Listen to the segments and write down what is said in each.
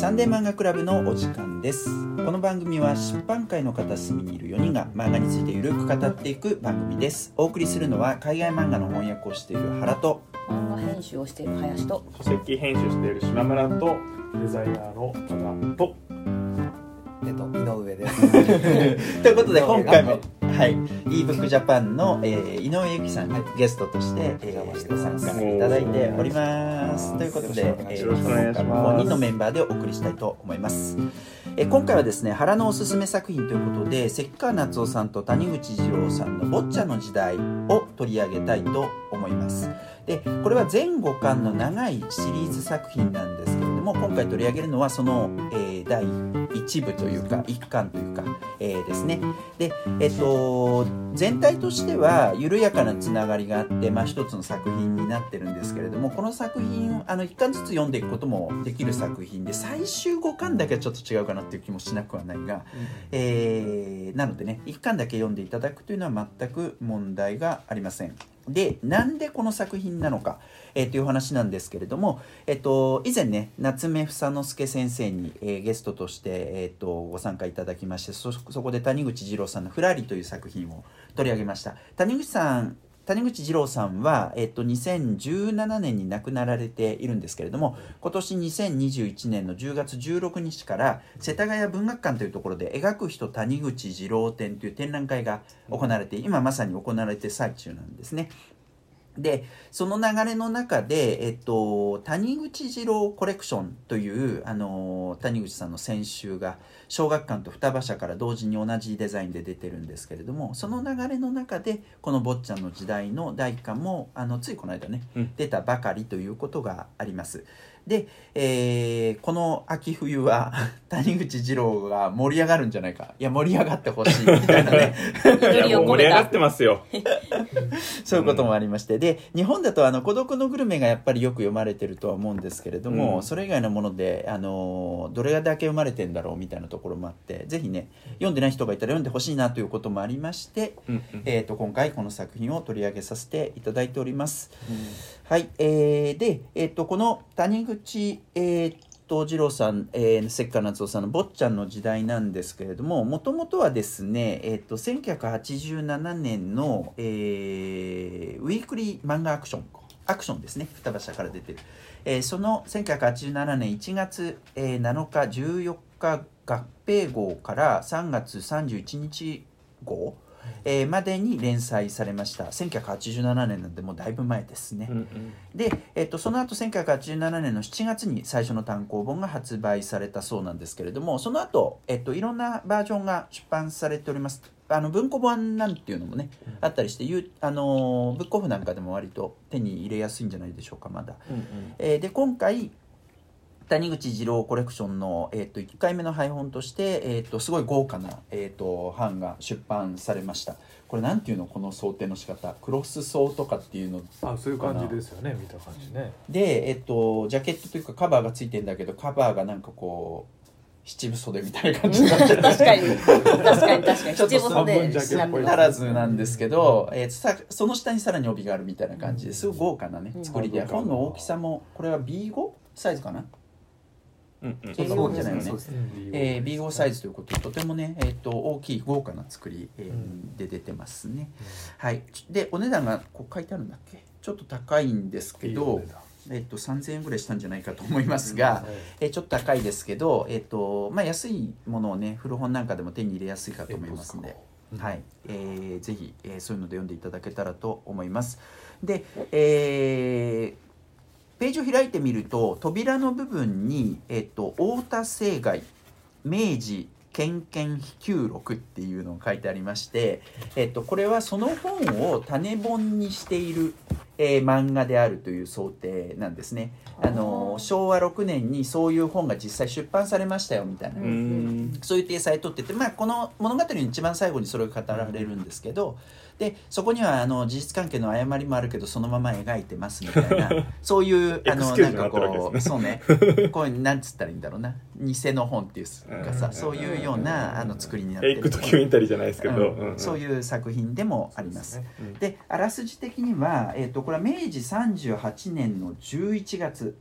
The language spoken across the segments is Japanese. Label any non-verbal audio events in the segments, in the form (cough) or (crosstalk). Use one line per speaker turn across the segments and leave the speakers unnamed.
サンデー漫画クラブのお時間です。この番組は出版界の片隅にいる4人が漫画についてゆるく語っていく番組です。お送りするのは海外漫画の翻訳をしている原と
漫画編集をしている林と
書籍編集している島村とデザイナーの加賀と。
えっと井上です。(laughs)
ということで今回もはい。ebook Japan の、えー、井上由紀さんにゲストとして、えー、ご参加いただいております。ということで、え今回も5人のメンバーでお送りしたいと思います。えー今回はですね原のおすすめ作品ということで関川夏夫さんと谷口二郎さんの「坊ちゃんの時代」を取り上げたいと思います。でこれは全5巻の長いシリーズ作品なんですけれども今回取り上げるのはその、えー第1部というか1巻というか、えーですねでえっと全体としては緩やかなつながりがあって、まあ、一つの作品になってるんですけれどもこの作品をあの1巻ずつ読んでいくこともできる作品で最終5巻だけはちょっと違うかなっていう気もしなくはないが、えーなのでね1巻だけ読んでいただくというのは全く問題がありません。でなんでこの作品なのか、えーという話なんですけれども、えっと以前ね夏目房之助先生に、えーゲストとして、えー、とご参加いただきましてそそこで谷口二郎さんの「ふらり」という作品を取り上げました。谷口さん谷口二郎さんは、えっと、2017年に亡くなられているんですけれども今年2021年の10月16日から世田谷文学館というところで描く人谷口二郎展という展覧会が行われて今まさに行われて最中なんですね。でその流れの中で、えっと、谷口二郎コレクションというあの谷口さんの先週が小学館と双葉社から同時に同じデザインで出てるんですけれどもその流れの中でこの「坊ちゃんの時代」の第1巻もあのついこの間ね、
うん
出たばかりということがあります。で、えーこの秋冬は (laughs) 谷口二郎が盛り上がるんじゃないか。いや盛り上がってほしいみたいなね。(laughs)
いやもう盛り上がってますよ。(laughs)
そういうこともありまして、で日本だとあの「孤独のグルメ」がやっぱりよく読まれてるとは思うんですけれども、
うん。
それ以外のものであのどれだけ読まれてんだろうみたいなところもあってぜひね読んでない人がいたら読んでほしいなということもありまして、
うんうん。
えー、と今回この作品を取り上げさせていただいております。はい、えーで、えー、とこの谷口、えー、と二郎さん、えー、関川夏夫さんの「坊ちゃんの時代」なんですけれどももともとはですね、えー、と1987年の、えーウィークリー漫画アクションアクションですね双葉社から出てる、えーその1987年1月、えー7日14日合併号から3月31日号、えーまでに連載されました。1987年なんでもうだいぶ前ですね、
うんうん。
で、えっと、その後1987年の7月に最初の単行本が発売されたそうなんですけれどもその後、えっといろんなバージョンが出版されております。あの文庫本なんていうのもね、あったりしてゆあのブックオフなんかでも割と手に入れやすいんじゃないでしょうかまだ、
うん。
えーで今回谷口二郎コレクションの、えー、と1回目の配本として、えー、とすごい豪華な、えー、と版が出版されました。これなんていうのこの想定の仕方？クロス層とかっていうの？
あそういう感じですよね。見た感じね。
で、えっと、ジャケットというかカバーがついてんだけどカバーがなんかこう七分袖みたいな感じになってる。
確かに。確かに確かに。
ちょっと
七分袖
半分ジャケ
ならずなんですけど、えーさその下にさらに帯があるみたいな感じですごい豪華なね
うん。
作りで。
うん。
本の大きさもこれは B5 サイズかな、
うんうん。
そんなもんじゃないよね。
そうですね。
えー、B5 サイズということでとてもね、えー、と大きい豪華な作り、えで出てますね。はい。でお値段がこう書いてあるんだっけ？ちょっと高いんですけどえっと、3000円ぐらいしたんじゃないかと思いますが、えーちょっと高いですけど、えっとまあ、安いものをね古本なんかでも手に入れやすいかと思いますので、はい。えーぜひ、えーそういうので読んでいただけたらと思います。で、えーページを開いてみると扉の部分に、えっと太田青害明治献献飛球録っていうのが書いてありまして、えっと、これはその本を種本にしている、えー漫画であるという想定なんですね。あの昭和6年にそういう本が実際出版されましたよみたいな、そういう体裁取ってて、まあ、この物語の一番最後にそれが語られるんですけど、でそこにはあの事実関係の誤りもあるけどそのまま描いてますみたいな (laughs) そういうあのなんかこう
です
そうね。(laughs) こういうなんつったらいいんだろうな。偽の本っていうかさ
うん。
そういうようなあの作りになってる。
エドキュメンタリーじゃないですけど、
うん。そう
う
いう作品でもあります。
ん。
であらすじ的には、えー、とこれは明治38年の11月、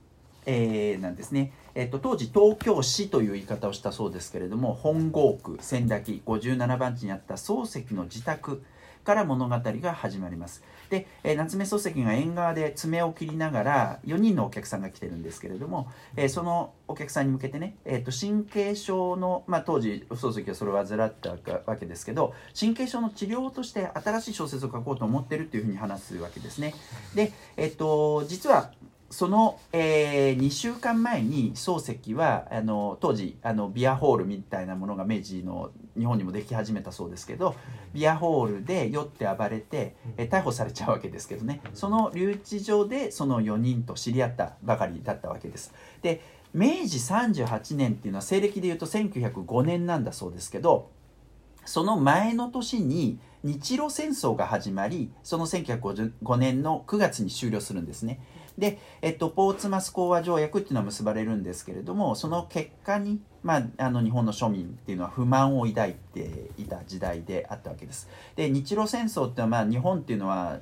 えーなんですね、えっと当時東京市という言い方をしたそうですけれども本郷区千駄木57番地にあった漱石の自宅から物語が始まりますで、えー夏目漱石が縁側で爪を切りながら4人のお客さんが来てるんですけれども、えーそのお客さんに向けてね、えー、と神経症の、まあ、当時漱石はそれを患ったわけですけど神経症の治療として新しい小説を書こうと思ってるっていうふうに話すわけですね。で、えっと実はその、え2週間前に漱石はあの当時あのビアホールみたいなものが明治の日本にもでき始めたそうですけどビアホールで酔って暴れて、え逮捕されちゃうわけですけどねその留置場でその4人と知り合ったばかりだったわけです。で明治38年っていうのは西暦でいうと1905年なんだそうですけどその前の年に日露戦争が始まりその1905年の9月に終了するんですね。で、えっと、ポーツマス講和条約っていうのは結ばれるんですけれどもその結果に、まあ、あの日本の庶民っていうのは不満を抱いていた時代であったわけです。で日露戦争っていうのは、まあ、日本っていうのは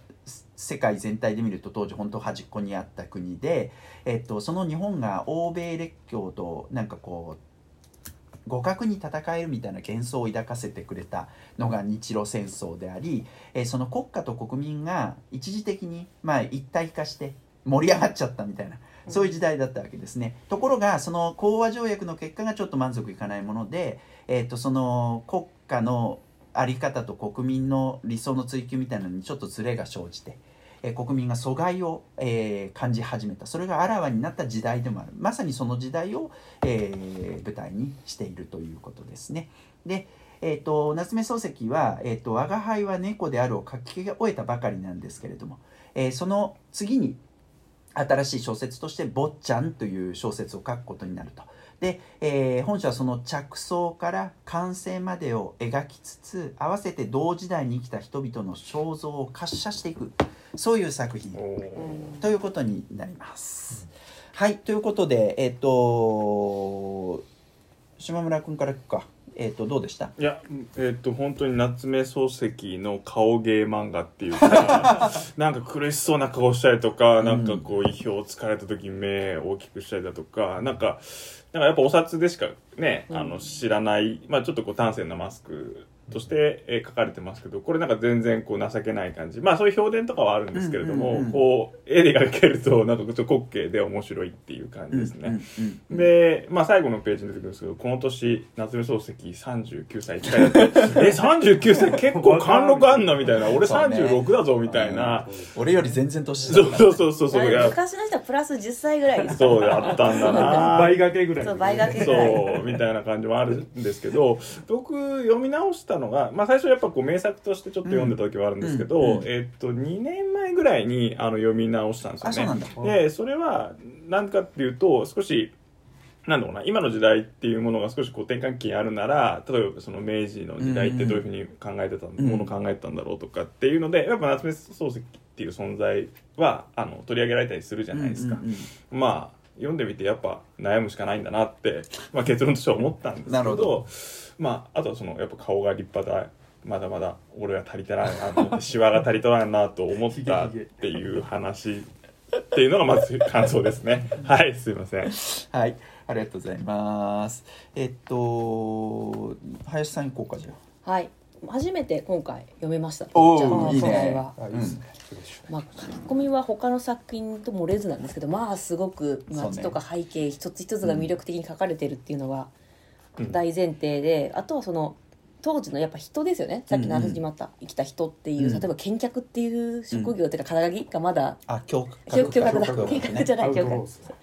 世界全体で見ると当時本当端っこにあった国で、えっと、その日本が欧米列強となんかこう互角に戦えるみたいな幻想を抱かせてくれたのが日露戦争であり、えその国家と国民が一時的に、まあ、一体化して盛り上がっちゃったみたいなそういう時代だったわけですね。ところがその講和条約の結果がちょっと満足いかないもので、えー、とその国家の在り方と国民の理想の追求みたいなのにちょっとズレが生じて、えー国民が阻害を、えー感じ始めたそれがあらわになった時代でもあるまさにその時代を、えー舞台にしているということですね。でえー、と夏目漱石は「えー、と我が輩は猫である」を書き終えたばかりなんですけれども、えーその次に新しい小説として「坊ちゃん」という小説を書くことになると。で、えー本書はその着想から完成までを描きつつ合わせて同時代に生きた人々の肖像を滑車していくそういう作品ということになります。はいということでえっ、と島村君からいくか。えっ、とどうでした？
いやえっと本当に夏目漱石の顔芸漫画っていうか (laughs) なんか苦しそうな顔したりとか、なんかこう意表をつかれた時に目大きくしたりだとかなんかなんかやっぱお札でしかね、あの知らない、まあ、ちょっとこう端正なマスクとして、えー書かれてますけどこれなんか全然こう情けない感じ。まあそういう表現とかはあるんですけれども、
うんうんうん。
こう絵で描けると (laughs) なんかちょっと滑稽で面白いっていう感じですね。
うんうんうん
で、まあ、最後のページに出てくるんですけどこの年夏目漱石39歳近いだって (laughs) え39歳結構貫禄あんなみたいな。俺
そうね
36だぞみたいな。
俺より全然年
そそうそうそうそう
昔の人はプラス10歳ぐらいです
そうだったんだな。(laughs)
倍掛けぐらい。
そう倍掛けぐらい。
そうみたいな感じもあるんですけど僕読み直したのが、まあ、最初やっぱこう名作としてちょっと読んでた時はあるんですけど、
うんうん
えっと2年前ぐらいにあの読み直したんですよね。でそれは何かっていうと少しなんだろうな今の時代っていうものが少しこう転換期にあるなら例えばその明治の時代ってどういうふうに考えてた、
ん。
ものを考えてたんだろうとかっていうのでやっぱ夏目漱石っていう存在はあの取り上げられたりするじゃないですか。まあ読んでみてやっぱ悩むしかないんだなって、まあ、結論としては思ったんですけど
なるほど
まあ、あとはそのやっぱ顔が立派だまだまだ俺は足りてないなと思ってシワが足りとらんなと思ったっていう話っていうのがまず感想ですねはいすいません。
はい、ありがとうございます。えっと、林さん行こうかじゃあ。
はい。初めて今回読めました。
おー
じゃあ
いいね。
今回は
あいいですね。フレッシュ
まあ、書き込みは他の作品と漏れずなんですけどまあすごく街とか背景一つ一つが魅力的に書かれてるっていうのが
うん
大前提で、あとはその当時のやっぱ人ですよね。さっきの話にもあった、生きた人っていう、
うん。
例えば見客っていう職業っていうか肩書きがまだ
あ、教
教教学だ。
教
見学じゃない教学。
トローですね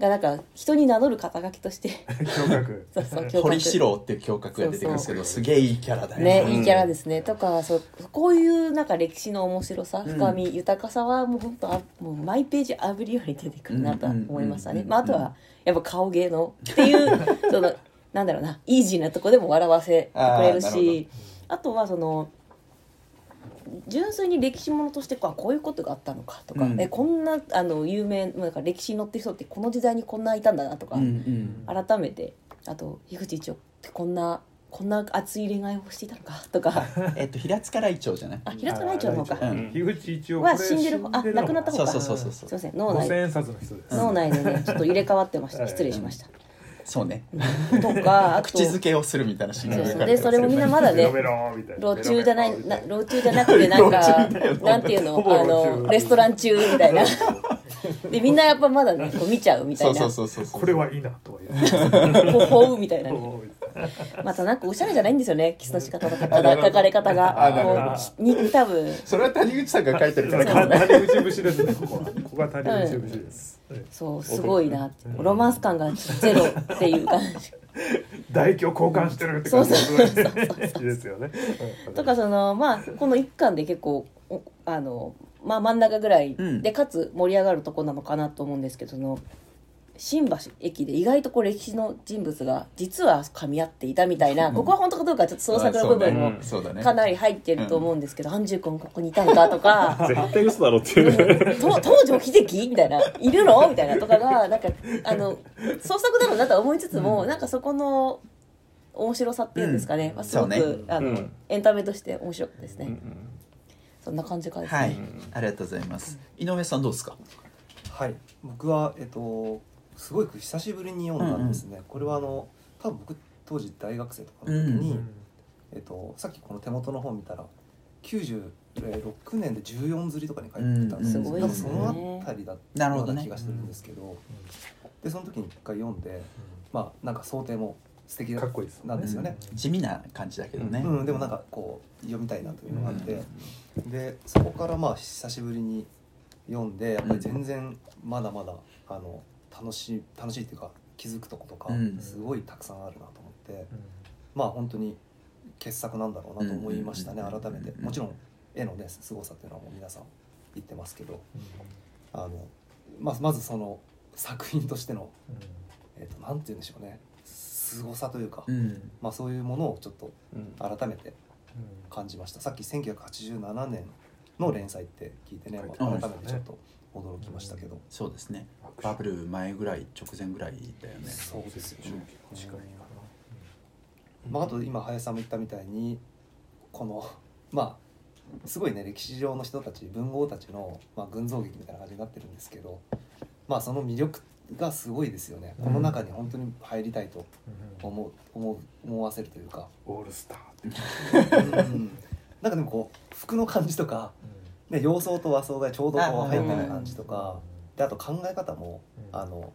がなんか人に名乗る肩書きとして。
驚愕 (laughs)
そうそう教
堀四郎っていう教格が出てくるんですけど、すげえいいキャラだよ
ね、
うん
いいキャラですね。とかそうこういうなんか歴史の面白さ
うん
深み、豊かさはもう本当あもうマイページあぶりより出てくるなとは思いましたね。
うん。
まあ、あとはやっぱ顔芸のっていう (laughs) そのなんだろうなイージーなとこでも笑わせてくれるしあとはその純粋に歴史ものとしてこうあこういうことがあったのかとか、
うん。
えこんなあの有名なんか歴史に載ってる人ってこの時代にこんないたんだなとか、
うんうん。
改めてあと樋口一葉ってこんなこんな熱い恋愛をしていたのかとか。
えっと平塚雷鳥じゃない？(laughs)
あ平塚雷鳥の方か。
うん。
樋口一応
は死んでる方あ亡くなった方か。
そうそうそうそう。
すいません脳内。
五千円札の人です。
脳内でねちょっと入れ替わってました。
はい。
失礼しました
そうね。
とかあと。
口づけをするみたいなシーン
そう
が
そう。でそれもみんなまだね路中じゃないな。路中じゃなくてなんかなんていうの？あのレストラン中みたいな。でみんなやっぱまだねこう見ちゃうみた
そ
いうな
そうそうそう。
これはいいなとは言う。(laughs)
ほほうみたいな (laughs) またなんかおしゃれじゃないんですよねキスの仕方とか書かれ方
あ
がうに多分。
それは谷口さんが書いてるから。
谷口節ですねここは。ここが谷口節です、はい。
そうすごいな。ロマンス感がゼロっていう感じ。
唾液を交換してるって感じ。(laughs) ですよね。
とかそのまあこの一巻で結構おあのまあ真ん中ぐらい
うん。
でかつ盛り上がるとこなのかなと思うんですけどその新橋駅で意外とこう歴史の人物が実は噛み合っていたみたいなここは本当かどうかちょっと創作の部分も
そうだね。
かなり入ってると思うんですけど、アンジュ君ここにいたんかとか (laughs)
絶対嘘だろっていう
と東条英機みたいな。いるの？みたいなとかがなんかあの創作だろうなとは思いつつも、なんかそこの面白さっていうんですかね、
うん。
まあ、すごく、
ね。
あの、
うん。
エンタメとして面白かったですね、
うん
そんな感じかですね、
はい。ありがとうございます。井上さんどうですか？
はい。僕はえっとすごい久しぶりに読んだんですね、これはあの多分僕当時大学生とかの時に、
うん
えっと、さっきこの手元の本見たら96年で14釣りとかに書いてたんですよ、
うん
ね。
そのあたりだったよう
なるほどね
な気がしてるんですけど。でその時に一回読んでまあなんか想定も素敵
かっこいいです
なんですよね、
地味な感じだけどね。
うん、でもなんかこう読みたいなというのがあって、でそこからまあ久しぶりに読んでやっぱり全然まだまだあの楽しい楽しいっていうか気づくとことか
うん。
すごいたくさんあるなと思って、まあ本当に傑作なんだろうなと思いましたね、
うん。
改めて。
うん。
もちろん絵のね凄さっていうのはもう皆さん言ってますけどあのままずその作品としての、えー、となんて言うんでしょうね。凄さというか、
うん。
まあ、そういうものをちょっと
うん。
改めて感じました。さっき1987年の連載って聞いてね、改めてちょっと驚きましたけど、
そうですね。バブル前ぐらい直前ぐらいだよね。
そうですよね、
近いか
まあ、あと今林さんも言ったみたいにこのまあすごいね歴史上の人たち文豪たちの、まあ、群像劇みたいな感じになってるんですけどまあその魅力がすごいですよね、この中に本当に入りたいと
な
思う思う思わせるというか、
オールスターって
う。ん。なんかでもこう服の感じとか、ね、洋装と和装がちょうどこう入ってる感じとかであと考え方も、
うん。
あの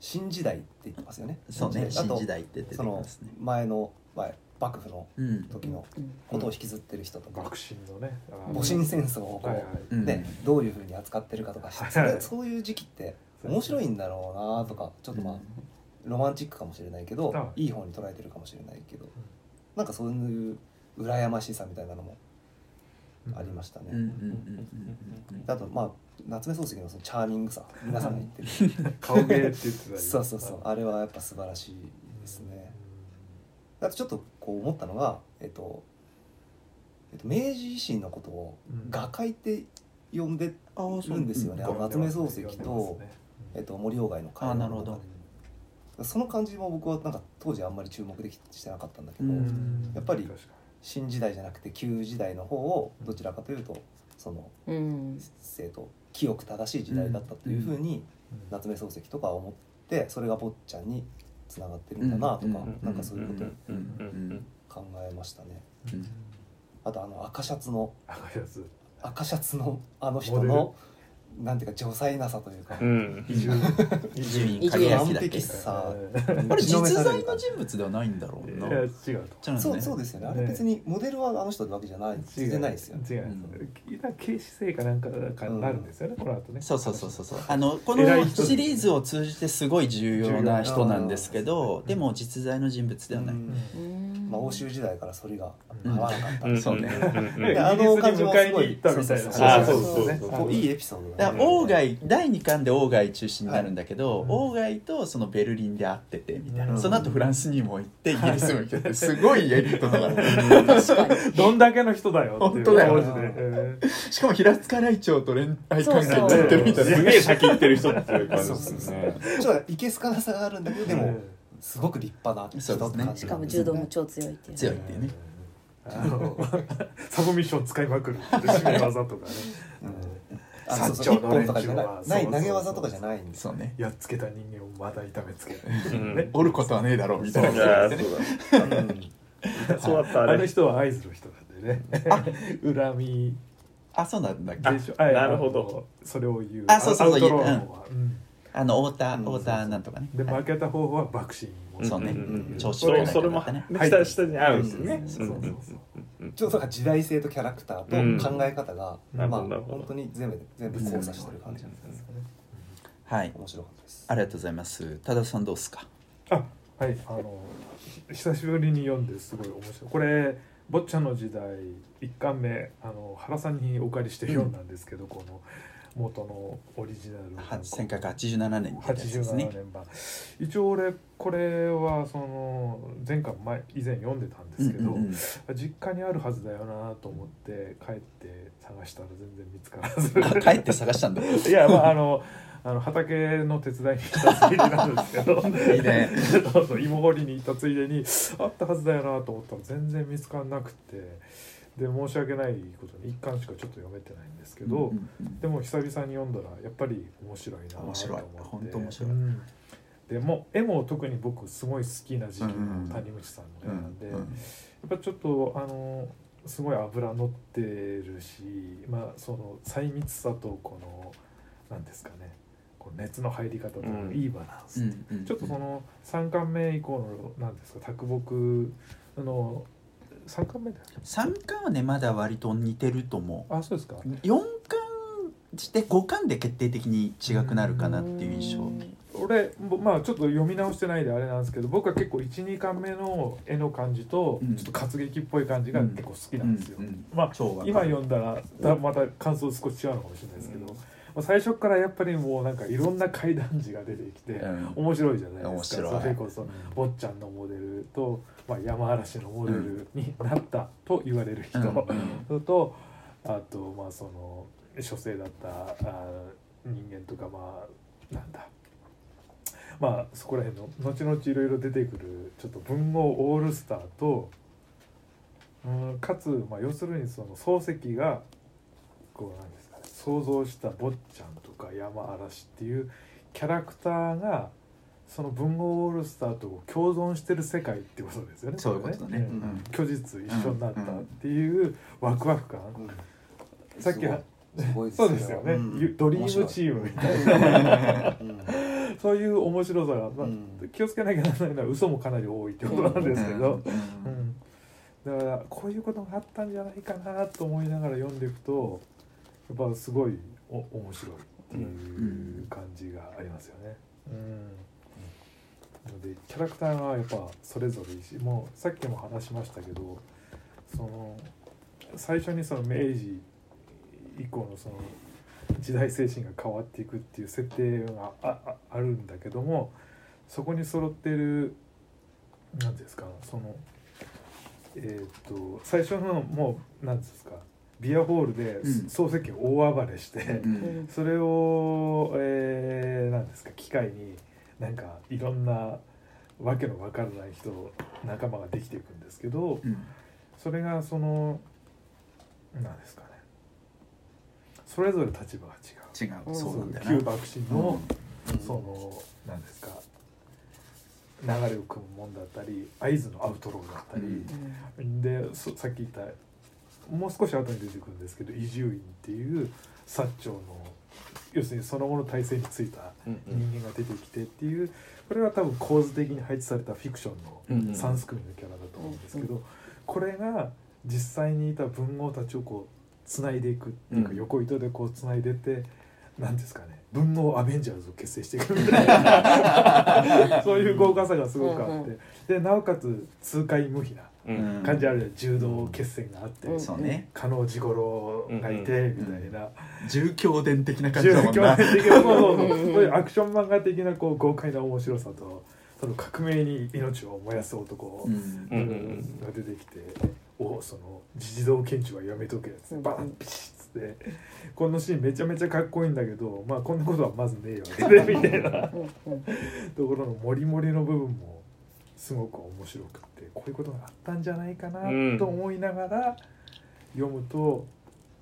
新時代って言ってますよね。
そうね。新時代って
その
ますね。
前の前幕府の
うん。
時の
うん。
ことを引きずってる人とか、
幕臣のね。
戊辰戦争をこう、ね、どういうふうに扱ってるかとか、
はい
それそういう時期って面白いんだろうなとかちょっとまあ、
うん。
ロマンチックかもしれないけど、
はい
いい方に捉えてるかもしれないけど、なんかそういう羨ましさみたいなのもありましたね。
うんうんうんうん
あとまあ夏目漱石のそのチャーミングさ (laughs) 皆さんが言ってる。
顔芸って言ってたり。
そうそうそう。あれはやっぱ素晴らしいですね。あとちょっとこう思ったのがえっと、えっと、明治維新のことを
うん。
画界って呼んで
ああそう。
るんですよね、あの夏目漱石と、えっと、森鴎外の会
あなるほど。
その感じも僕はなんか当時あんまり注目できしてなかったんだけど、
うん。
やっぱり新時代じゃなくて旧時代の方をどちらかというとその
うん。
生と清く正しい時代だったというふうに夏目漱石とかは思ってそれが坊ちゃんにつながってるんだなとか、
うん。
なんかそういうこと考えましたね。
うん。
あとあの赤シャツの
赤いやつ
赤シャツのあの人のなんていうか女才なさというか、
うん。
伊集院
伊集院
完
影明だっけ
璧さ。
あれ実在の人物ではないんだろうな。
違う
そうそうですよね。あれ別にモデルはあの人ってわけじゃない。全然ないですよね。
違う。警視正かなんかかなるんですよねこの後ね。
そうそうそうそうそう。あのこ
偉い人。
のシリーズを通じてすごい重要な人なんですけどでも実在の人物ではない、
まあ、欧州時代からそれが
うん。
合わなかった、
う。ん。
そうね。
あの感じもすごい
イギリスに迎えに行ったみたい
そう
そう
そう
こう。いいエピソードだね。
外第2巻で鴎外中心になるんだけど、
はい。
とそのベルリンで会っててみたいな、
うん
その後フランスにも行ってイギリスも行っててすごいエリートだから。(laughs)
どんだけの人だよっていう
本当だよ
え
しかも平塚雷鳥と恋愛関係になってるみたいな。
すげえ先行ってる人っていう感じですね
ちょっといけすかなさがあるんだけどでも、すごく立派な人って感じ
しかも柔道も超強いっていう。
強いっていうね。
あのサブミッション使いまくるって締め技とかね。
あそうそう一本とかじゃない。投げ技とかじゃないんです
そうね。
やっつけた人間をまだ痛めつける
うん。
ね
おることはねえだろうみたい
い
な。
やそうだそうだったあれ
あの人は合図の人なんでね。恨み。
あそうなんだっけ？
なるほど。
それを言う。
あそうそうそうあの太田
うん
太田なんとかね。はい。
で負けた方は爆心を
そうね。調子
それそれも
がね
ね下下に合うんですよね
そうそうそう
う。ん
ちょっとなんか時代性とキャラクターと考え方が、
うん
まあ本当に全部全部交差してる感じなんですね。
はい。
面白かったです。
ありがとうございます。多田さんどうですか？
あはい。あのひ久しぶりに読んですごい面白い。これ「坊ちゃんの時代」一巻目あの原さんにお借りして読んだんですけど、この元のオリジナル
は1987年です
87
ね
年版。一応俺これはその前回前以前読んでたんですけど、
うんうんうん。
実家にあるはずだよなと思って帰って探したら全然見つからず。
あ帰って探したんだ。(laughs)
いやまああのあの畑の手伝いに行ったついでなんですけど。(laughs)
いいね。
芋掘りに行ったついでにあったはずだよなと思ったら全然見つからなくてで申し訳ないことに一巻しかちょっと読めてないんですけど、
うんうんうん。
でも久々に読んだらやっぱり面白いなと思って。
面白い。本当面白い。
うん。でも絵も特に僕すごい好きな時期の谷口さんの
うん
絵なんで、
うん
やっぱちょっとあのすごい脂乗ってるしまあその細密さとこのなんですかねこう熱の入り方とのいいバランス、
うんうん
ちょっとその3巻目以降のなんですか卓木の3巻目だ
三巻はねまだ割と似てると思
あそうですか。
う四巻して五巻で決定的に違くなるかなっていう印象。
俺ぼまあちょっと読み直してないであれなんですけど僕は結構12巻目の絵の感じと
うん。
ちょっと活劇っぽい感じが結構好きなんですよ、まあ今読んだらだまた感想少し違うのかもしれないですけど、まあ、最初からやっぱりもうなんかいろんな怪談児が出てきて
うん。
面白いじゃないですか。それこそ坊ちゃんのモデルと、まあ、山嵐のモデルになったと言われる人、
うん。
とあとまあその書生だったあ人間とかまあなんだ。まあそこら辺の後々いろいろ出てくるちょっと文豪オールスターと、うん、かつ、まあ、要するにその漱石がこうなん想像した坊ちゃんとか山嵐っていうキャラクターがその文豪オールスターと共存してる世界ってことですよね。
そういうことだね。
れ
うん。
虚実一緒になったっていうワクワク感、
うん
さっきそうですよね、
うん
ゆドリームチームみたいな。
うん
そういう面白さが、まあ
うん。
気をつけなきゃならないのは嘘もかなり多いってことなんですけど、
うん。
うん。だからこういうことがあったんじゃないかなと思いながら読んでいくとやっぱすごいお面白いっていう感じがありますよね。うん、のでキャラクターがやっぱそれぞれいいしもうさっきも話しましたけどその最初にその明治以降のその時代精神が変わっていくっていう設定があああるんだけどもそこに揃ってる何ですかそのえっ、と最初のもう何ですかビアホールで
うん。
漱石大暴れして、それを、えー、なんですか機会になんかいろんなわけのわからない人仲間ができていくんですけど
うん。
それがそのなんですかね。それぞれ立場が違う。
違う。そうなんだよ
旧
な
幕臣の、
うん。
そのなんですか流れを組むもんだったり合図のアウトローだったり、でそさっき言ったもう少し後に出てくるんですけど伊集院っていう薩長の要するにその後の体制についた
うん
人間が出てきてっていうこれは多分構図的に配置されたフィクションの
うんうん
3すくみのキャラだと思うんですけど、これが実際にいた文豪たちをこうつないでいくっていうか、
うん。
横糸でこうつないでって何ですかね文豪アベンジャーズを結成していくみたいな (laughs) そういう豪華さがすごくあって、でなおかつ痛快無比な
うん。
感じあるじゃん。柔道決戦があって、
うん
そうね。
加納治五郎がいてみたいな。
重強伝的な感じ
宗
だもんな。
教的なそうそうそう。
うんうん
そういうアクション漫画的なこう豪快な面白さとその革命に命を燃やす男
うん。
うんうん
が出てきて「おその自動検知はやめとけ」っつってバンピシッつって。このシーンめちゃめちゃかっこいいんだけどまあこんなことはまずねえよね (laughs) みたいな。
うん。うん。
ところのモリモリの部分もすごく面白くてこういうことがあったんじゃないかな
うん。
と思いながら読むと、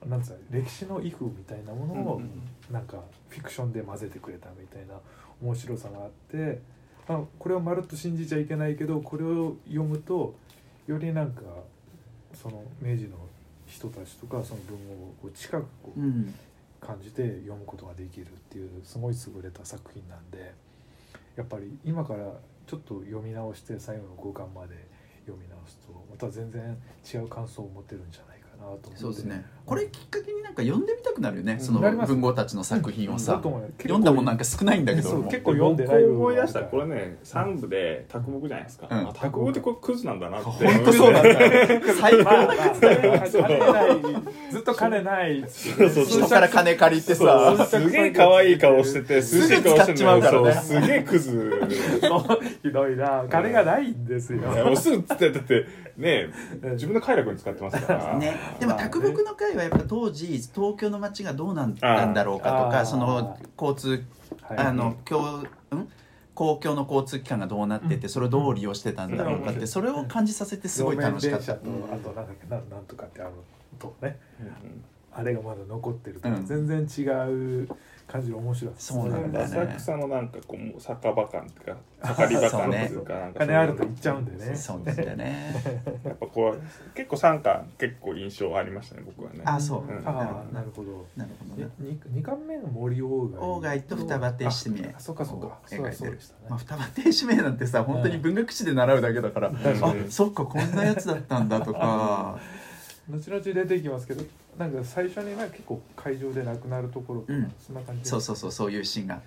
なんつうの歴史の威風みたいなものをなんかフィクションで混ぜてくれたみたいな面白さがあって、まあ、これをまるっと信じちゃいけないけどこれを読むとよりなんかその明治の人たちとかその文豪をこう近くこう
うん。
感じて読むことができるっていうすごい優れた作品なんでやっぱり今からちょっと読み直して最後の5巻まで読み直すとまた全然違う感想を持てるんじゃないかなと思って
そうですね。これきっかけになんか読んでみたくなるよねその文豪たちの作品をさ。読んだもんなんか少ないんだけど。
結構読んでない。
思い出したこれね3部で卓木じゃないですか、
うん。
木ってこれクズなんだなって。
本当そうなんだ。最高な
まあまあ金ないずっと金ない
人から金借りてさ。
すげえ可愛い顔してて
すぐ
涼しい顔して
使っちまうからね。
すげえクズ。(laughs)
ひどいな。金がないんですよ。
もうすぐつってだってね自分の快楽に使ってますから。
ね、でも卓木の会はやっぱ当時東京の街がどうなんなんだろうかとかその交通
はい。
あの共ん？公共の交通機関がどうなっててそれをどう利用してたんだろうかってそれを感じさせてすごい楽しかった。
路面電車とあとなんだっけななんとかってあのとね。
うん。
あれがまだ残ってるから
うん。
全然違う感じの面白さ
そうなんだよね。
浅草のなんかこう酒場感っていうか盛り場感っていうかなんか
金あると行っちゃうんでね。
そうなんだよね
やっぱこう結構参加結構印象ありましたね僕はね。
あそう。
うん。
ああなるほど。
なるほど。ね。
え二二巻目が森鴎外
鴎外と双葉亭四目
あそうかそうか。
を
そう
描いてる。
そうでしたね。
まあ、双葉亭四目なんてさ本当に文学史で習うだけだから、あそっかこんなやつだったんだとか。(laughs)
後々出てきますけどなんか最初にね結構会場で亡くなるところとか、
うん。
そんな感じ
そうそうそうそういうシーンが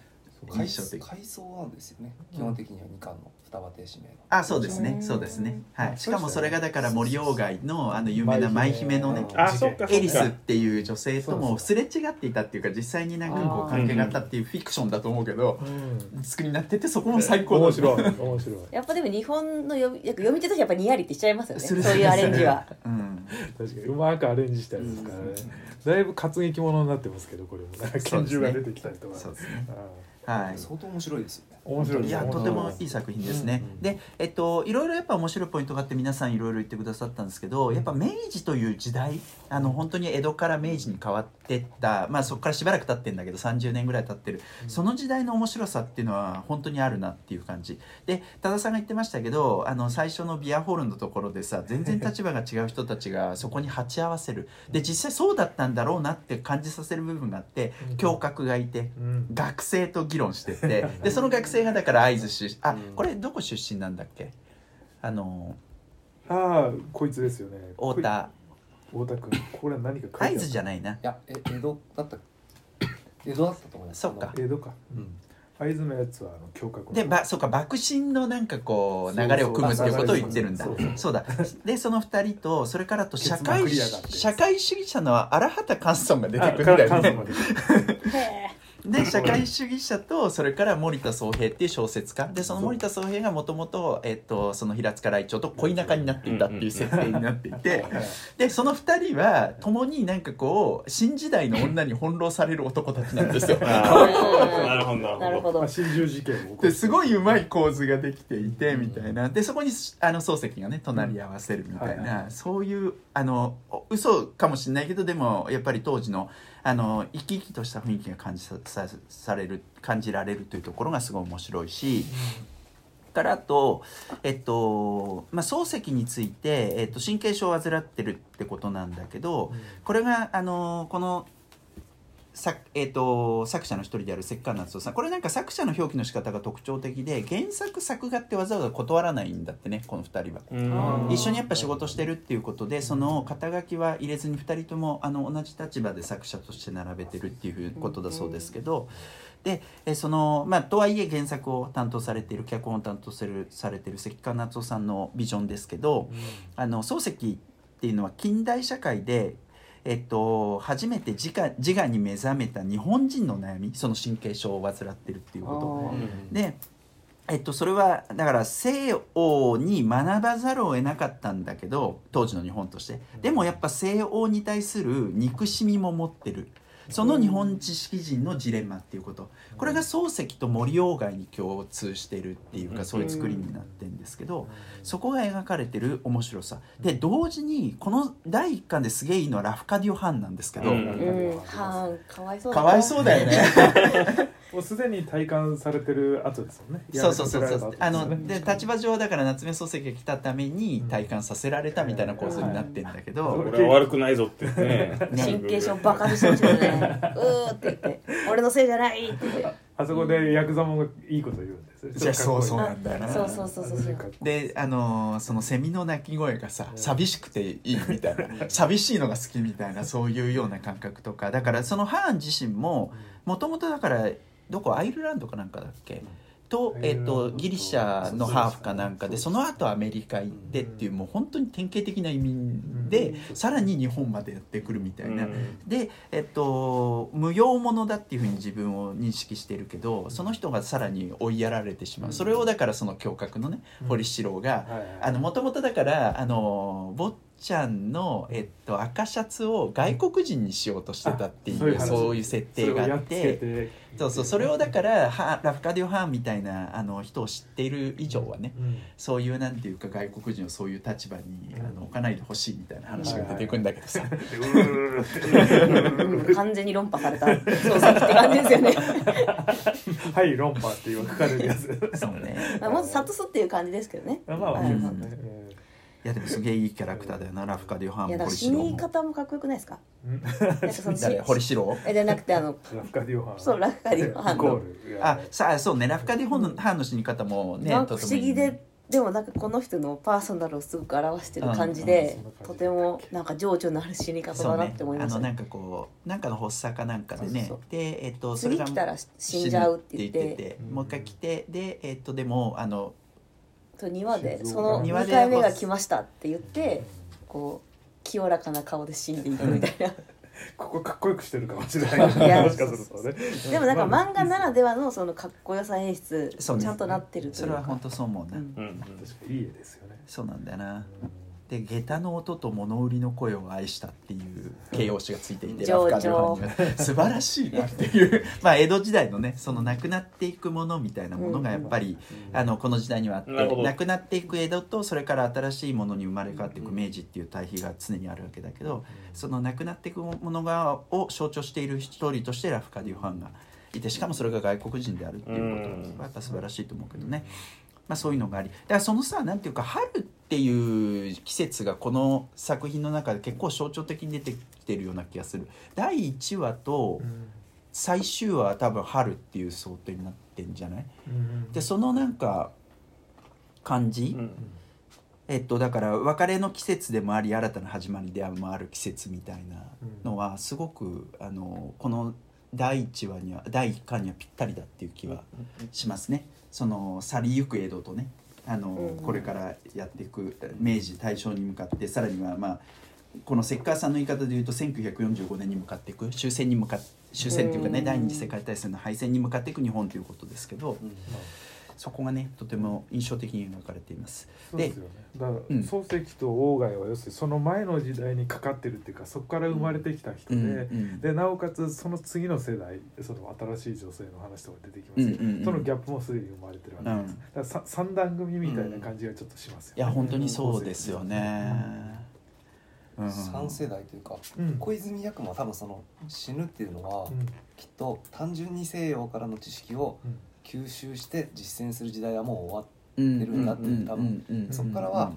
印象的。
回想なんですよね。基本的には2巻の双葉亭指名の
あそうですね。
うん。
そうですね。はい。
あ
しかもそれがだから森鴎外のあの有名な舞姫のねエリスっていう女性ともすれ違っていたっていうか実際になんかこう関係があったっていうフィクションだと思うけど
うん
作りになっててそこも最高だ
面白い。面白い。
やっぱでも日本の読み読み手としてやっぱニヤリってしちゃいますよね。
する。
そういうアレンジは。
うん。
確かに。うまくアレンジしてあるんですからね、だいぶ活劇ものになってますけどこれも拳銃が出てきたりとか
そうですね。
あ
はい。
相当面白いですよね。
あ面白い。
いやとてもいい作品ですね、
うんうん
でえっといろいろやっぱ面白いポイントがあって皆さんいろいろ言ってくださったんですけどやっぱ明治という時代あの本当に江戸から明治に変わってった。まあそこからしばらく経ってんだけど30年ぐらい経ってる。その時代の面白さっていうのは本当にあるなっていう感じ。で多田さんが言ってましたけどあの最初のビアホールのところでさ全然立場が違う人たちがそこに鉢合わせる。で実際そうだったんだろうなって感じさせる部分があって
うん。
教閣がいて
うん。
学生と議論してて (laughs) でその学生がだから会津出あ
うん。
これどこ出身なんだっけ？あの
ああこいつですよね。
太田。
太田君。これは何か
会津じゃないな。い
やえ江戸だった江戸だったと思います。
そっか。
江戸か。
うん。
会津のやつはあの教閣の。
でばそうか幕臣のなんかこう流れを組むっていうことを言ってるんだ。
そうそう。
そうだ。でその二人とそれからあと社
ケ
会社会主義者の荒畑寛尊が出て
あ
くるんだよね
で
社会主義者とそれから森田宗平っていう小説家。でその森田宗平がもともとその平塚来長と恋仲になっていたっていう設定になっていて。でその二人は共になんかこう新時代の女に翻弄される男たちなんですよ。(laughs) (laughs)
なるほど
ーなるほど。
まあ心中事件
ですごいうまい構図ができていてみたいな。でそこにあの漱石がね隣り合わせるみたいな。そういうあのお嘘かもしれないけどでもやっぱり当時のあの生き生きとした雰囲気が感じささされる感じられるというところがすごい面白いし。からあと、えっとまあ、漱石について、えっと、神経症を患ってるってことなんだけど、これがあのこの作,、えー、と作者の一人である関川夏夫さん。これなんか作者の表記の仕方が特徴的で原作作画ってわざわざ断らないんだってねこの2人は。
うん。
一緒にやっぱ仕事してるっていうことでその肩書きは入れずに2人ともあの同じ立場で作者として並べてるっていうことだそうですけど。でえそのまあとはいえ原作を担当されている脚本を担当されるされている関川夏夫さんのビジョンですけどあの漱石っていうのは近代社会でえっと、初めて自我自我に目覚めた日本人の悩みその神経症を患ってるっていうこと。
あ
で、えっと、それはだから西欧に学ばざるを得なかったんだけど当時の日本として。でもやっぱ西欧に対する憎しみも持ってるその日本知識人のジレンマっていうこと。これが漱石と森鴎外に共通してるっていうかそういう作りになってるんですけどそこが描かれてる面白さ。で同時にこの第一巻ですげえいいのはラフカディオ・ハンなんですけど、
かわいそうだ
よね
もうすでに体感されてる後ですもんね。
そうそうそうそう。あ
やらせてられた後
ので立場上だから夏目漱石が来たために体感させられたみたいな構造になってんだけど、
俺は悪くないぞってね。
神経症バカにしてましたよね。うーって言って。俺のせいじゃないって言って。
あそこでヤクザモンがいいこと言うんですよ
じゃあそうそうなんだよな
そうそうそうそうそう。
であのーそのセミの鳴き声がさ寂しくていいみたいな。(laughs) 寂しいのが好きみたいなそういうような感覚とか。だからそのハーン自身ももともとだからどこアイルランドかなんかだっけ？と,、えっとギリシャのハーフかなんかでその後アメリカ行ってっていうもう本当に典型的な移民でさらに日本までやってくるみたいな。で、えっと、無用者だっていうふうに自分を認識してるけどその人がさらに追いやられてしまう。それをだからその胸郭のね堀四郎があのもともとだからあの坊ちゃんの、えっと、赤シャツを外国人にしようとしてたっていう
あそういう話。
そういう設定があって。そうそうそれをだからはラフカディオ・ハーンみたいなあの人を知っている以上はねそういうなんていうか外国人をそういう立場にあの置かないでほしいみたいな話が出てくるんだけどさ、
うん (laughs) 完全に論破された。漱石って感じですよね。(laughs)
はい論破っていう書かれるやつ。
そうね。
まあまず諭すっていう感じですけどね。
まあまあ
はい
そうですね
いやでもすげえいいキャラクターだよな。ラフカディオ・ハーン
いやだから死に方もかっこよくないですか？
うん。
なんかそのし
誰？堀四郎？
えじゃなくてあの
ラフカディオハン。
そうラフカディオハンの。
イコール。
あさあそうね。ラフカディオ・ハーンの死に方もね
なんか不
とても。いい
思議ででもなんかこの人のパーソナルをすごく表してる感じで
うん。うん
とてもなんか情緒のある死に方
そうね
だなって思いました。ね。
あのなんかこうなんかの発作かなんかでね。
そうそう
でえっとそれが
次来たら死んじゃうって言って
もう一回来てでえっとでもあの
そう庭でその2
庭で
回目が来ましたって言ってこう清らかな顔で死んでいくみたいな。(laughs)
ここかっこよくしてるかもしれない
いや
もしかするとね。
でもなんか
まあ
漫画ならではのそのかっこよさ演出ち
そうね。
ゃんとなってるというか。
それは本当そう思うな、
うん。
うん
確かに。いい絵ですよね。
そうなんだよな。
うん
で下駄の音と物売りの声を愛したっていう形容詞がついていて
情緒
ラフ素晴らしいなっていう。(laughs) まあ江戸時代のねそのなくなっていくものみたいなものがやっぱり、あのこの時代にはあって
な
くなっていく江戸とそれから新しいものに生まれ変わっていく明治っていう対比が常にあるわけだけどそのなくなっていくものがを象徴している一人としてラフカディオ・ハンがいてしかもそれが外国人であるっていうことはやっぱ素晴らしいと思うけどね。まあ、そういうのがあり。だからそのさなんていうか春っていう季節がこの作品の中で結構象徴的に出てきてるような気がする。第1話と最終話は多分春っていう想定になってんじゃない？でそのなんか感じ、
うん。
えっとだから別れの季節でもあり新たな始まりでもある季節みたいなのはすごくあのこの第1話には第1巻にはぴったりだっていう気はしますね。その去りゆく江戸とねあの、
うん
これからやっていく明治大正に向かってさらにはまあこの関川さんの言い方で言うと1945年に向かっていく終戦に向かっ終戦っていうかね、
うん。
第二次世界大戦の敗戦に向かっていく日本ということですけど、そこがねとても印象的に描かれています。
そうですよね。だから、
うん。
漱石と鴎外は要するにその前の時代にかかってるっていうかそこから生まれてきた人で、
うんうん
でなおかつその次の世代その新しい女性の話とか出てきますけど、
うんうんうん。
そのギャップもすでに生まれてるわけで。す、
うん。
だからさ三段組みたいな感じがちょっとしますよね、
いや本当にそうですよね。うん。
3世代というか
うん。
小泉八雲は多分その死ぬっていうのは
うん。
きっと単純に西洋からの知識を
うん
吸収して実践する時代はもう終わってるんだって多分そこからは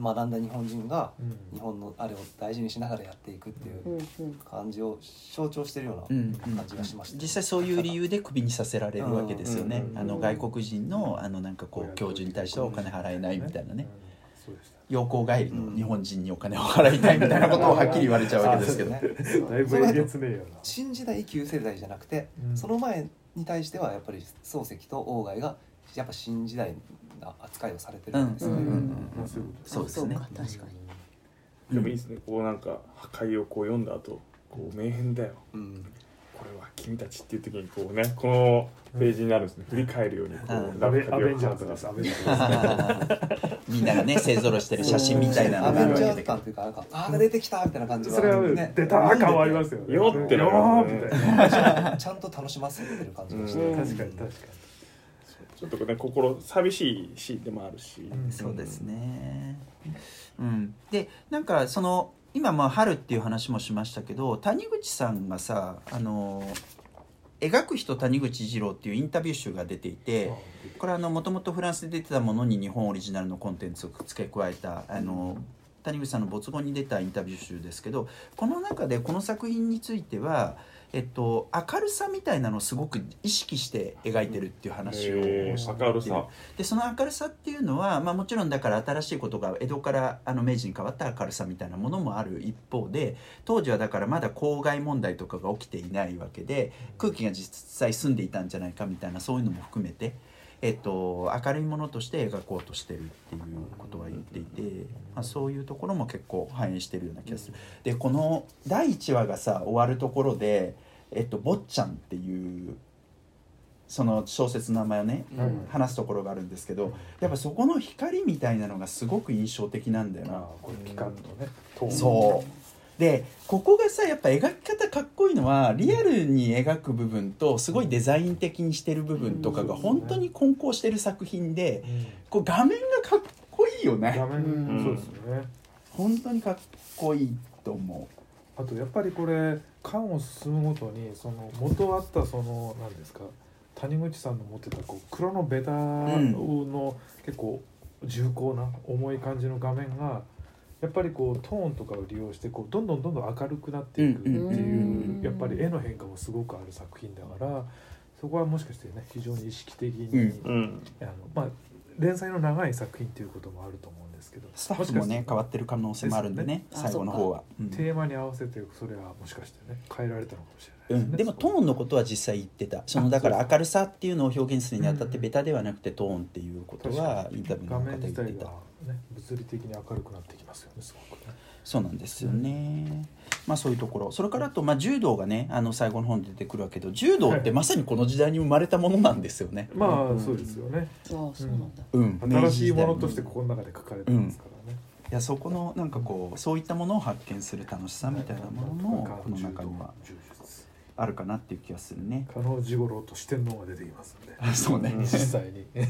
学んだ日本人が日本のあれを大事にしながらやっていくっていう感じを象徴してるような感じがしました、
実際そういう理由でクビにさせられるわけですよね。外国人のあのなんかこう教授に対してはお金払えないみたいなね。陽光帰りの日本人にお金を払いたいみたいなことをはっきり言われちゃうわけですけど。
ね
だいぶえげつねえよな
新時代旧世代じゃなくて、
うん
その前に対してはやっぱり漱石と鴎外がやっぱ新時代な扱いをされてるんですね、
そういうこと
そうですね
確かに。
でもいいですね。こうなんか破壊をこう読んだ後こう名編だよ。
うん
これは君たちっていう時にこうねこのページになるんですね。振り返るようにこ
う
ベアベンジャー
ズ
ズですアベンジャーズ (laughs)
みんながね勢ぞろいしてる写真みたいなのがあ
アベンジャーズ感というかなんかあー出てきたみたいな感じは
それは
ね。
出た感はありますよね。
よってな
よーみたいな
ちゃんと楽しませてる感じがして、
うん。
確かに確か
ちょっとね心寂しいシーンでもあるし、
うん。
そうですね。うん、でなんかその今まあ春っていう話もしましたけど谷口さんがさあの描く人谷口二郎っていうインタビュー集が出ていてこれはもともとフランスで出てたものに日本オリジナルのコンテンツを付け加えたあの谷口さんの没後に出たインタビュー集ですけどこの中でこの作品については、えっと、明るさみたいなのをすごく意識して描いてるっていう話を
明るさ。
でその明るさっていうのは、まあ、もちろんだから新しいことが江戸からあの明治に変わった明るさみたいなものもある一方で当時はだからまだ公害問題とかが起きていないわけで空気が実際澄んでいたんじゃないかみたいなそういうのも含めて、えっと、明るいものとして描こうとしてるっていうことは言っていて、まあ、そういうところも結構反映してるような気がする。でこの第1話がさ終わるところで「えっと、坊ちゃん」っていうその小説の名前をね
うん
話すところがあるんですけどやっぱそこの光みたいなのがすごく印象的なんだよな。
これピカッとね
そうでここがさやっぱ描き方かっこいいのはリアルに描く部分とすごいデザイン的にしてる部分とかが本当に混交してる作品でこう画面がかっこいいよね。
画面
うん。
そうですよね。
本当にかっこいいと思
あとやっぱりこれ巻を進むごとにその元あったその何ですか谷口さんの持ってたこう黒のベタの結構重厚な重い感じの画面がやっぱりこうトーンとかを利用してこうどんどんどんどん明るくなっていくって
うん
うん
いうやっぱり絵の変化もすごくある作品だからそこはもしかしてね非常に意識的に、
うん
うん。
あのまあ連載の長い作品っていうこともあると思うんですけど
うスタッフもね変わってる可能性もあるんでね
ね。
最後の方は。うん。
テーマに合わせてそれはもしかしてね変えられたのかもしれ
う
ないですね、
ん、でもトーンのことは実際言ってた。そのだから明るさっていうのを表現するにあたって
うん。
ベタではなくてトーンっていうことはインタビューの
画
方で言ってた。
ね、物理的に明るくなってきますよねすごくね。
そうなんですよね、まあそういうところ。それからあと、まあ、柔道がねあの最後の方に出てくるわけど柔道ってまさにこの時代に生まれたものなんですよね、
まあそうですよね。
ああそうなんだ、
うん、
新しいものとしてここの中で書かれてますからね、
いやそこのなんかこうそういったものを発見する楽しさみたいなものもこの中には
柔術
あるかなっていう気がするね。
加納治五郎と四天王が出てきますんで。
あそうね。
実際に。(laughs)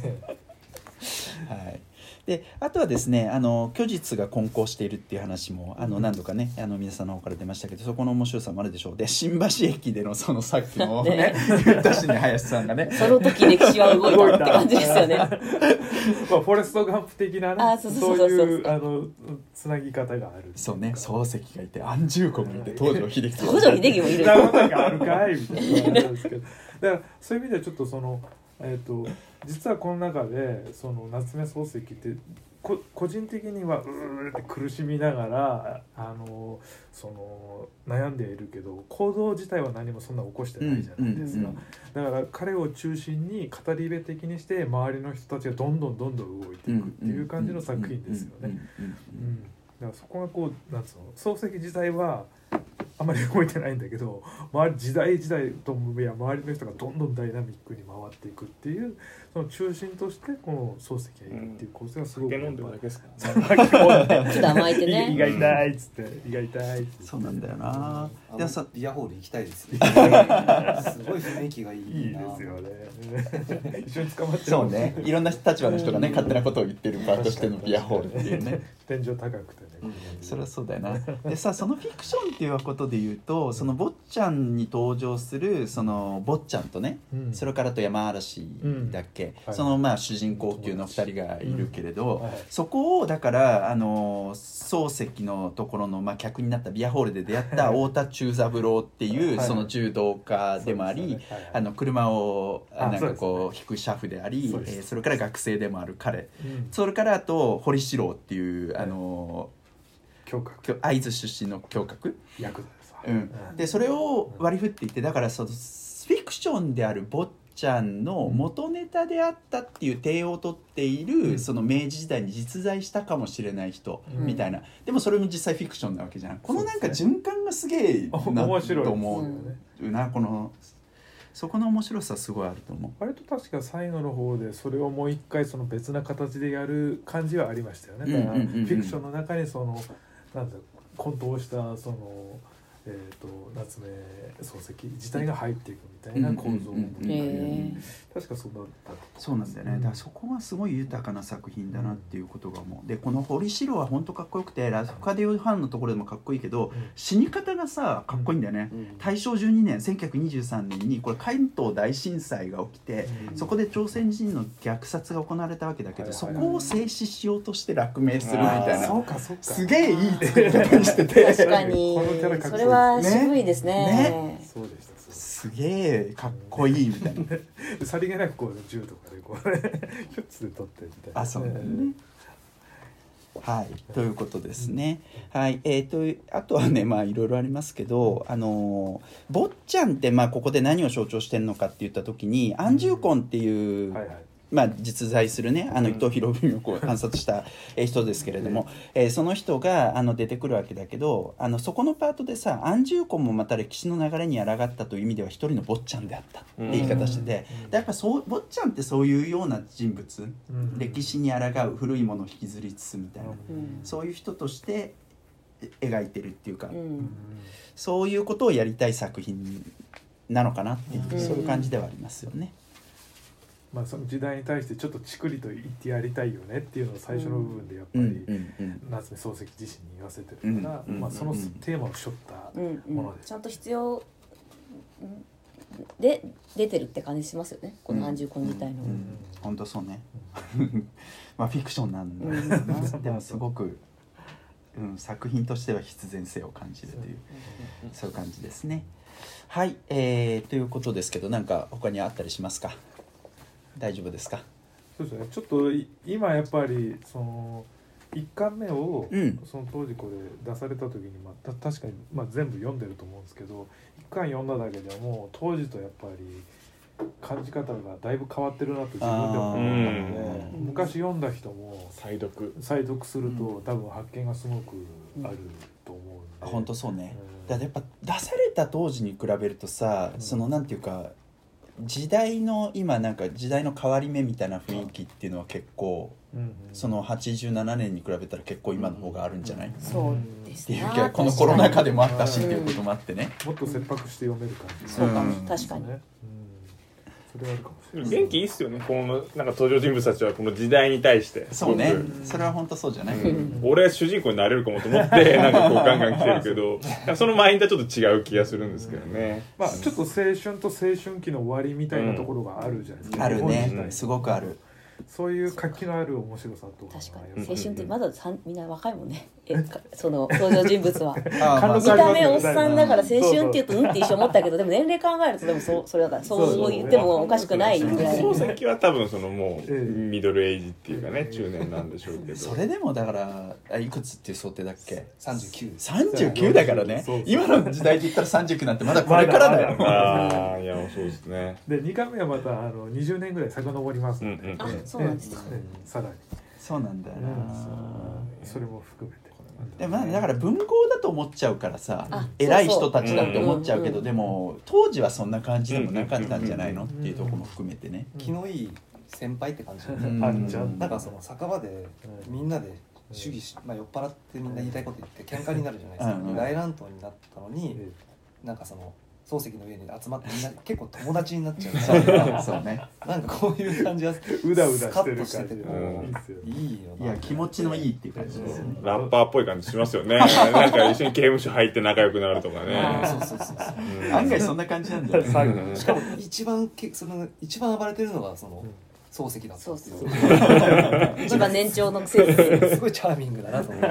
はい、であとはですねあの虚実が混交しているっていう話もあの何度かねあの皆さんの方から出ましたけどそこの面白さもあるでしょう。で新橋駅でのそのさっきのね言ったしね林さんがね
その時歴史は動いたって感じですよね。(laughs)
まあフォレストガンプ的なね
あそう
いうあのつなぎ方がある。
そうね漱石がいて安住国にいて東条英機
東条英機もいる
なことがあるかいみたいな感じなんですけどだからそういう意味ではちょっとそのえっ、と実はこの中でその夏目漱石ってこ個人的にはうーって苦しみながらあのその悩んでいるけど行動自体は何もそんな起こしてないじゃないですか、だから彼を中心に語り部的にして周りの人たちがどんどんどんどん動いていくっていう感じの作品ですよね。
うん、
だからそこがこうなんつうの漱石自体はあまり動いてないんだけど周り時代時代といや周りの人がどんどんダイナミックに回っていくっていうその中心としてこの漱石がいるっていう構成がすごく
酒飲んでるだけですからね。
ちょっと甘えてね。
胃が痛いっつって胃が痛いっつって
そうなんだよな
あ
でもさ
のビアホール行きたいですね。すごい雰囲気がいい
いい
な
ですよね。一緒に捕まってる
そうね。いろんな立場の人がね勝手なことを言ってる場としてのビアホールっていうね
天井高くてね、
そりゃそうだよな。でさそのフィクションっていうことで言うとその坊ちゃんに登場するその坊ちゃんとね
うん。
それからと山嵐だっけ、
はい。
そのまあ主人公級の2人がいるけれど、
うんはい。
そこをだからあの漱石のところの、まあ、客になったビアホールで出会った太田忠三郎っていう、
はい。
その柔道家でもあり、あの車を
あ
なんかこ
そう
引く車夫であり
そ
えーそれから学生でもある彼。
うん。
それからあと堀四郎っていうあの
胸郭
会津出身の侠客、
ヤクザですわ。
うん、でそれを割り振っていってだからそのフィクションである坊ちゃんの元ネタであったっていう体を取っている、
うん。
その明治時代に実在したかもしれない人
うん。
みたいな、でもそれも実際フィクションなわけじゃん。このなんか循環がすげえな
面白い
と思う、なこのそこの面白さすごいあると思
あれと確か最後の方でそれをもう一回その別な形でやる感じはありましたよね。だからフィクションの中にそのなんだ混沌したそのえー、と夏目漱石自体が入っていくいな構造を確かそんなだった
う。そうなんだよね。だからそこがすごい豊かな作品だなっていうことが思う。でこの堀城は本当かっこよくてラフカディオ・ファンのところでもかっこいいけど死に方がさかっこいいんだよね、
うん。
大正12年1923年にこれ関東大震災が起きて、
うん。
そこで朝鮮人の虐殺が行われたわけだけど、そこを静止しようとして落命するみたい
あーそ
な
うかそうか。
すげえいい作り方にしてて。
確かに。
このキャラかっこいい
それは渋いですね。
ね。
そうでした
すげえかっこいいみたいな。
で (laughs) さりげなくこう銃とかでこうね (laughs) ひょっつで取ってみたいな。
あそうだねはい。ということですね、はい。えー、とあとはねまあいろいろありますけどあのー坊ちゃんってまあここで何を象徴してるのかって言った時に安住婚っていう、
はいはい
まあ、実在するねあの
うん。
伊藤博文をこう観察した (laughs) えー人ですけれども、えーその人があの出てくるわけだけどあのそこのパートでさ安住婚もまた歴史の流れに抗ったという意味では一人の坊ちゃんであったって言い方してて、でやっぱそう坊ちゃんってそういうような人物、
うん。
歴史に抗う古いものを引きずりつつみたいな、
うん。
そういう人としてえ描いてるっていうか、そういうことをやりたい作品なのかなっていう、
うん。
そういう感じではありますよね。
まあその時代に対してちょっとチクリと言ってやりたいよねっていうのを最初の部分でやっぱり
うんうんうん
夏目漱石自身に言わせてるから、
うん
まあ、その
うん
テーマを背負った
うんうん
ものです
ちゃんと必要うんで出てるって感じしますよね。この安住婚自体の、
うん本当そうね。(laughs) まあフィクションなんだろうな (laughs) でもすごく、うん、作品としては必然性を感じるという。そういう感じですね。はい、えー、ということですけどなんか他にあったりしますか？大丈夫ですか？
そうですね。ちょっとい今やっぱりその1巻目を、
うん。
その当時これ出された時に、まあ、た確かに、まあ、全部読んでると思うんですけど1巻読んだだけでも当時とやっぱり感じ方がだいぶ変わってるなと自分でも思ったので
うん。
昔読んだ人も
再読。
再読すると、
うん。
多分発見がすごくあると思うんで、
あ本当そうね。
うん
だやっぱ出された当時に比べるとさ、
うん。
そのなんていうか時代の今なんか時代の変わり目みたいな雰囲気っていうのは結構
うんうん。
その87年に比べたら結構今の方があるんじゃない、っ
そうですね。
ていうかこのコロナ禍でもあったしっていうこともあってね、
もっと切迫して読める感じ。
そうかも、
うん
確かに、
ね、うん、それはあるかもしれない。
元気いいっすよね。このなんか登場人物たちはこの時代に対して。
そうね。それは本当そうじゃない、
うん。俺は主人公になれるかもと思って (laughs) なんかこうガンガン来てるけど。そのマインドはちょっと違う気がするんですけどね。
まあちょっと青春と青春期の終わりみたいなところがあるじゃないですか、
ある
日本自
ね
体
すごくある。
そういう活気のある面白さと
確か
うん
に。青春ってまださんみんな若いもんねえか (laughs) その登場人物は。(laughs) 見た目おっさんだから青春って言うとうんって一緒思ったけどでも年齢考えるとでもそうそれだから
そう
言ってもおかしくないぐらい
漱石は多分そのもう
ええ
ミドルエイジっていうかね中年なんでしょうけど。
それでもだからあいくつっていう想定だっけ
？39
39だからね。今の時代で言ったら39なんてまだこれからだよ、
ま (laughs) だ
ああいやそうですね。
で2巻目はまたあの20年ぐらい遡ります。ので、
うん。うん。
あそうなんですか。
ええさらに、
そうなんだよな、
それも含めて
でもまあだから文豪だと思っちゃうからさ
あ
偉い人たちだって思っちゃうけど、でも当時はそんな感じでもなかったんじゃないの？っていうところも含めてね、
気のいい先輩って感じ、
うん
あん。ちゃん。
なんかその酒場でみんなで主義し、まあ、酔っ払ってみんな言いたいこと言って喧嘩になるじゃないですか、
うんうん。
大乱闘になったのに、
え
なんかその漱石の家に集まってみんな結構友達になっちゃう。(laughs)
そう
から
そうね。
なんかこういう感じは
うだうだしてる
スカッとしてて。
感じ
うん。
いいよね
い
や気持ちのいいっていう感じですよね。
ラッパーっぽい感じしますよね。(laughs) なんか一緒に刑務所入って仲良くなるとか
そう
ね
そうそうそう
う。ん。
案外そんな感じなんだよね。
しかも一番けその一番暴れてるのがその
うん
漱石だった
そう
ってい
そうう一番 (laughs) 年長のくせに
すごいチャーミングだなと思って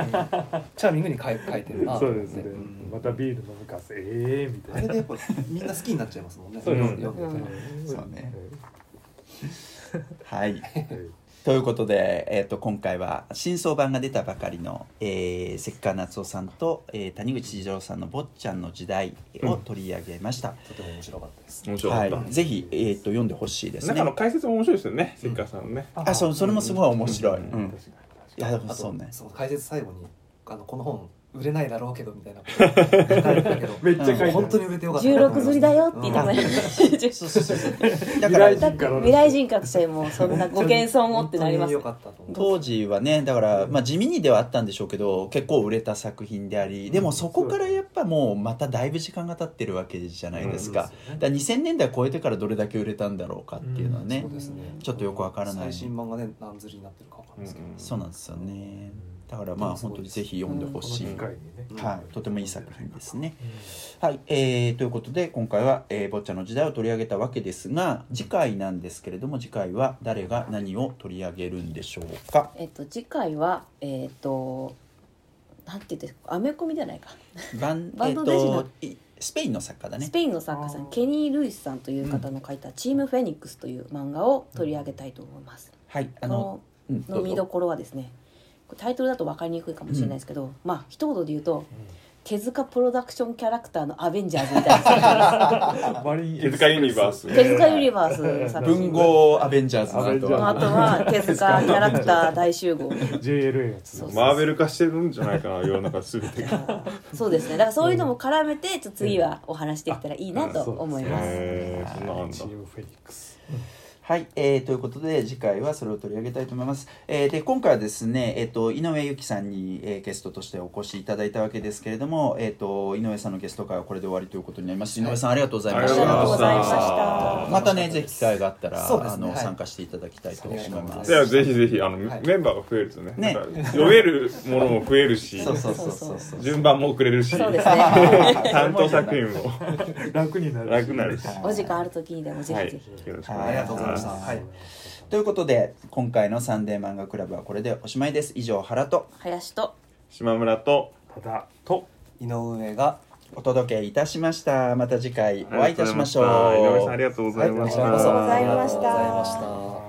チャーミングに書い書いてるな
そうですね、またビール飲むかせ。ええみたいな。
あれでやっぱみんな好きになっちゃいますもんね。
そうね。
はいということで、えー、と今回は新装版が出たばかりの、えー、関川夏夫さんと、えー谷口次郎さんの「坊ちゃんの時代」を取り上げました、
とても面白かったです。
面白かった、
はい、ぜひ、えー、と読んでほしいですね。
中の解説も面白いですよね関川さんのね、
あそうそれもすごい面白い、
うん。
うん。いやでもそうね。
その解説最後にあのこの本売れないだろうけどみたいなこと書いてたけど。(laughs)
めっちゃ書いてある。
本当に売れてよかった。
16釣りだよって言ってもらえる
そうそうそうそうだから
未来人から
もそんなご謙遜をってなります
本当
時はねだから、まあ、地味にではあったんでしょうけど結構売れた作品でありでもそこからやっぱもうまただいぶ時間が経ってるわけじゃないですか,、だから2000年代超えてからどれだけ売れたんだろうかっていうのはね、ちょっとよくわからない。
最新版がね何釣りになってるかわかんないですけど、
うん。
そうなんですよねだからまあ本当にぜひ読んでほしい、はい、とてもいい作品ですね。はい、えー、ということで今回は、えー、ボッチャの時代を取り上げたわけですが次回なんですけれども次回は誰が何を取り上げるんでしょうか？
えっと次回はえっとなんて言ってアメコミじゃないか。
バン (laughs)
バン
えー
ドデジの
といスペインの作家だね。
スペインの作家さん。ケニー・ルイスさんという方の書いた「チーム・フェニックス」という漫画を取り上げたいと思います。
はい。あ
こ
の、うん、
の見どころはですねタイトルだと分かりにくいかもしれないですけど、まあ一言で言うと手塚プロダクションキャラクターのアベンジャーズみたいな。(laughs)
手塚ユニバース。
手塚ユニバース
文豪アベンジャーズの
あとは手塚キャラクター大集合
JLA
マーベル化してるんじゃないかな世の中全てが
そうですね。だからそういうのも絡めてちょっと次はお話できたらいいなと思います、
へえそんなんだ。
チームフェニックス
はい、えーということで次回はそれを取り上げたいと思います。えーで今回はですね、えー、と井上由紀さんに、えーゲストとしてお越しいただいたわけですけれども、えー、と井上さんのゲスト会はこれで終わりということになります。井上さんありがとうございまし
ありがとうございま
た。
した。
またねぜひ機会があったら、
そうです
あの、
ねはい
参加していただきたいと思います。
じゃあぜひぜひあの、
はい。
メンバーが増えるとね
ね。
なんか読めるものも増えるし
そうそうそうそう。そう。
順番も遅れるし
そうですね。(laughs)
担当作品も。
楽になる
楽になるし。
お時間ある時にでもぜ
はい
ひ。ぜひ、
よろしくお
はい
願い。し
ありがとうございま
ま
したはい。
ということで今回のサンデー漫画クラブはこれでおしまいです。以上原と
林と
す島村と
ただと
井上が
お届けいたしました。また次回お会いいたしましょう。
井上さん
ありがとうございました。
ありがとうございました